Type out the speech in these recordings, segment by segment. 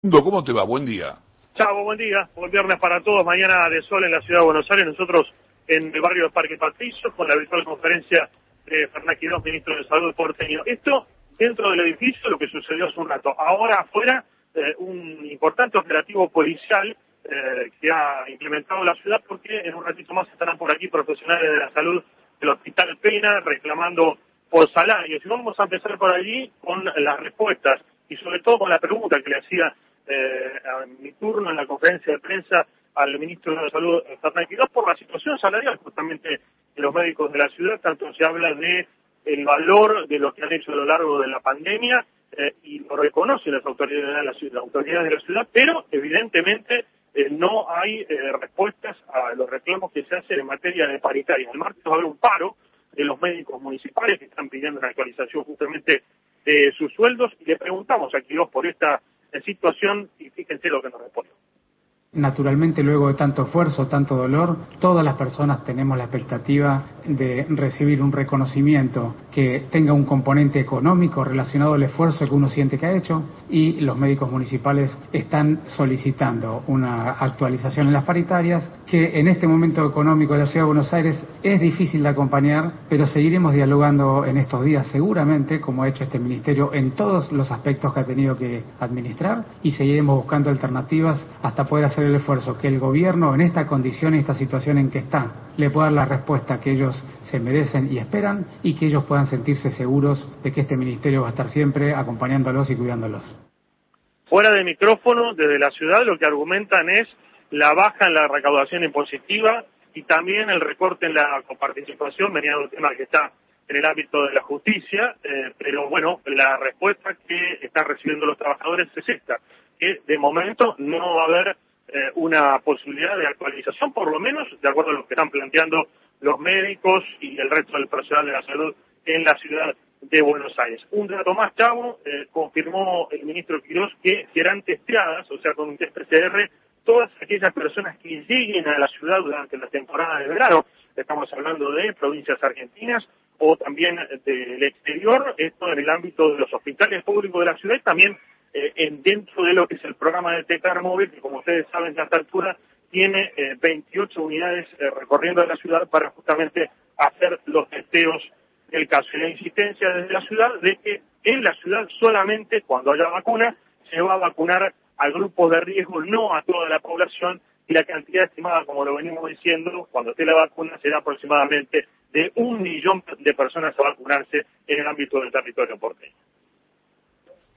¿Cómo te va? Buen día. Chavo, buen día. Buen viernes para todos. Mañana de sol en la ciudad de Buenos Aires. Nosotros en el barrio de Parque Patricio con la virtual conferencia de Fernán Quirós, ministro de Salud porteño. Esto dentro del edificio, lo que sucedió hace un rato. Ahora afuera, eh, un importante operativo policial eh, que ha implementado la ciudad porque en un ratito más estarán por aquí profesionales de la salud del Hospital Pena reclamando por salarios. Y vamos a empezar por allí con las respuestas y sobre todo con la pregunta que le hacía eh, a mi turno en la conferencia de prensa al ministro de Salud, Fernández Quirós, por la situación salarial justamente de los médicos de la ciudad, tanto se habla de el valor de lo que han hecho a lo largo de la pandemia eh, y lo reconocen las autoridades de la ciudad, las autoridades de la ciudad pero evidentemente eh, no hay eh, respuestas a los reclamos que se hacen en materia de paritaria. El martes va a haber un paro de los médicos municipales que están pidiendo una actualización justamente de sus sueldos y le preguntamos a Quirós por esta situación y fíjense lo que nos respondió. Naturalmente, luego de tanto esfuerzo, tanto dolor, todas las personas tenemos la expectativa de recibir un reconocimiento que tenga un componente económico relacionado al esfuerzo que uno siente que ha hecho y los médicos municipales están solicitando una actualización en las paritarias que en este momento económico de la Ciudad de Buenos Aires es difícil de acompañar, pero seguiremos dialogando en estos días seguramente, como ha hecho este ministerio en todos los aspectos que ha tenido que administrar y seguiremos buscando alternativas hasta poder hacer el esfuerzo que el gobierno en esta condición y esta situación en que está le pueda dar la respuesta que ellos se merecen y esperan y que ellos puedan sentirse seguros de que este ministerio va a estar siempre acompañándolos y cuidándolos. Fuera de micrófono, desde la ciudad, lo que argumentan es la baja en la recaudación impositiva y también el recorte en la coparticipación, venía de un tema que está en el ámbito de la justicia, eh, pero bueno, la respuesta que están recibiendo los trabajadores es esta, que de momento no va a haber eh, una posibilidad de actualización, por lo menos de acuerdo a lo que están planteando los médicos y el resto del personal de la salud en la ciudad de Buenos Aires. Un dato más, Chavo, eh, confirmó el ministro Quirós que serán testeadas, o sea, con un test PCR, todas aquellas personas que lleguen a la ciudad durante la temporada de verano. Estamos hablando de provincias argentinas o también del exterior, esto en el ámbito de los hospitales públicos de la ciudad y también eh, en, dentro de lo que es el programa de Tetar Móvil, que como ustedes saben a esta altura tiene 28 eh, unidades eh, recorriendo la ciudad para justamente hacer los testeos del caso. Y la insistencia desde la ciudad de que en la ciudad solamente cuando haya vacuna se va a vacunar al grupo de riesgo, no a toda la población, y la cantidad estimada, como lo venimos diciendo, cuando esté la vacuna será aproximadamente de un millón de personas a vacunarse en el ámbito del territorio porteño.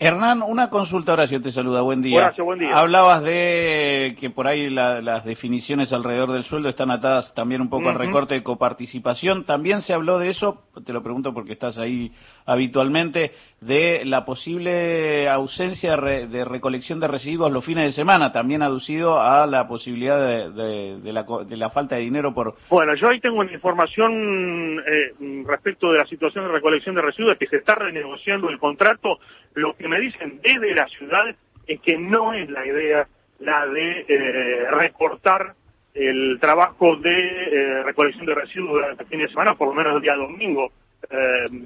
Hernán, una consulta, Horacio te saluda, buen día. Horacio, buen día. Hablabas de que por ahí las definiciones alrededor del sueldo están atadas también un poco al recorte de coparticipación. También se habló de eso, te lo pregunto porque estás ahí habitualmente, de la posible ausencia de recolección de residuos los fines de semana, también aducido a la posibilidad de, la, falta de dinero por... Bueno, yo ahí tengo una información eh, respecto de la situación de recolección de residuos, que se está renegociando el contrato, lo que me dicen desde la ciudad es que no es la idea la de eh, recortar el trabajo de eh, recolección de residuos durante el fin de semana, por lo menos el día domingo. Eh,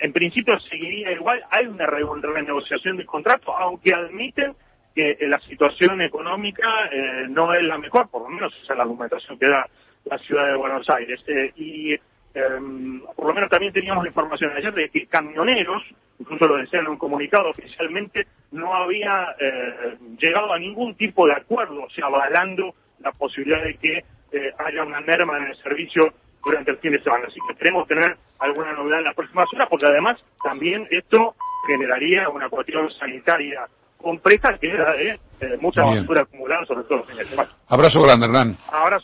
en principio seguiría igual, hay una renegociación del contrato, aunque admiten que la situación económica no es la mejor, por lo menos esa es la argumentación que da la ciudad de Buenos Aires. y Em, por lo menos también teníamos la información ayer de que camioneros, incluso lo decían en un comunicado oficialmente, no había eh, llegado a ningún tipo de acuerdo, o sea, avalando la posibilidad de que eh, haya una merma en el servicio durante el fin de semana. Así que queremos tener alguna novedad en las próximas horas, porque además también esto generaría una cuestión sanitaria compleja que era de eh, mucha basura acumulada, sobre todo fines de semana. Abrazo grande, Hernán. Abrazo.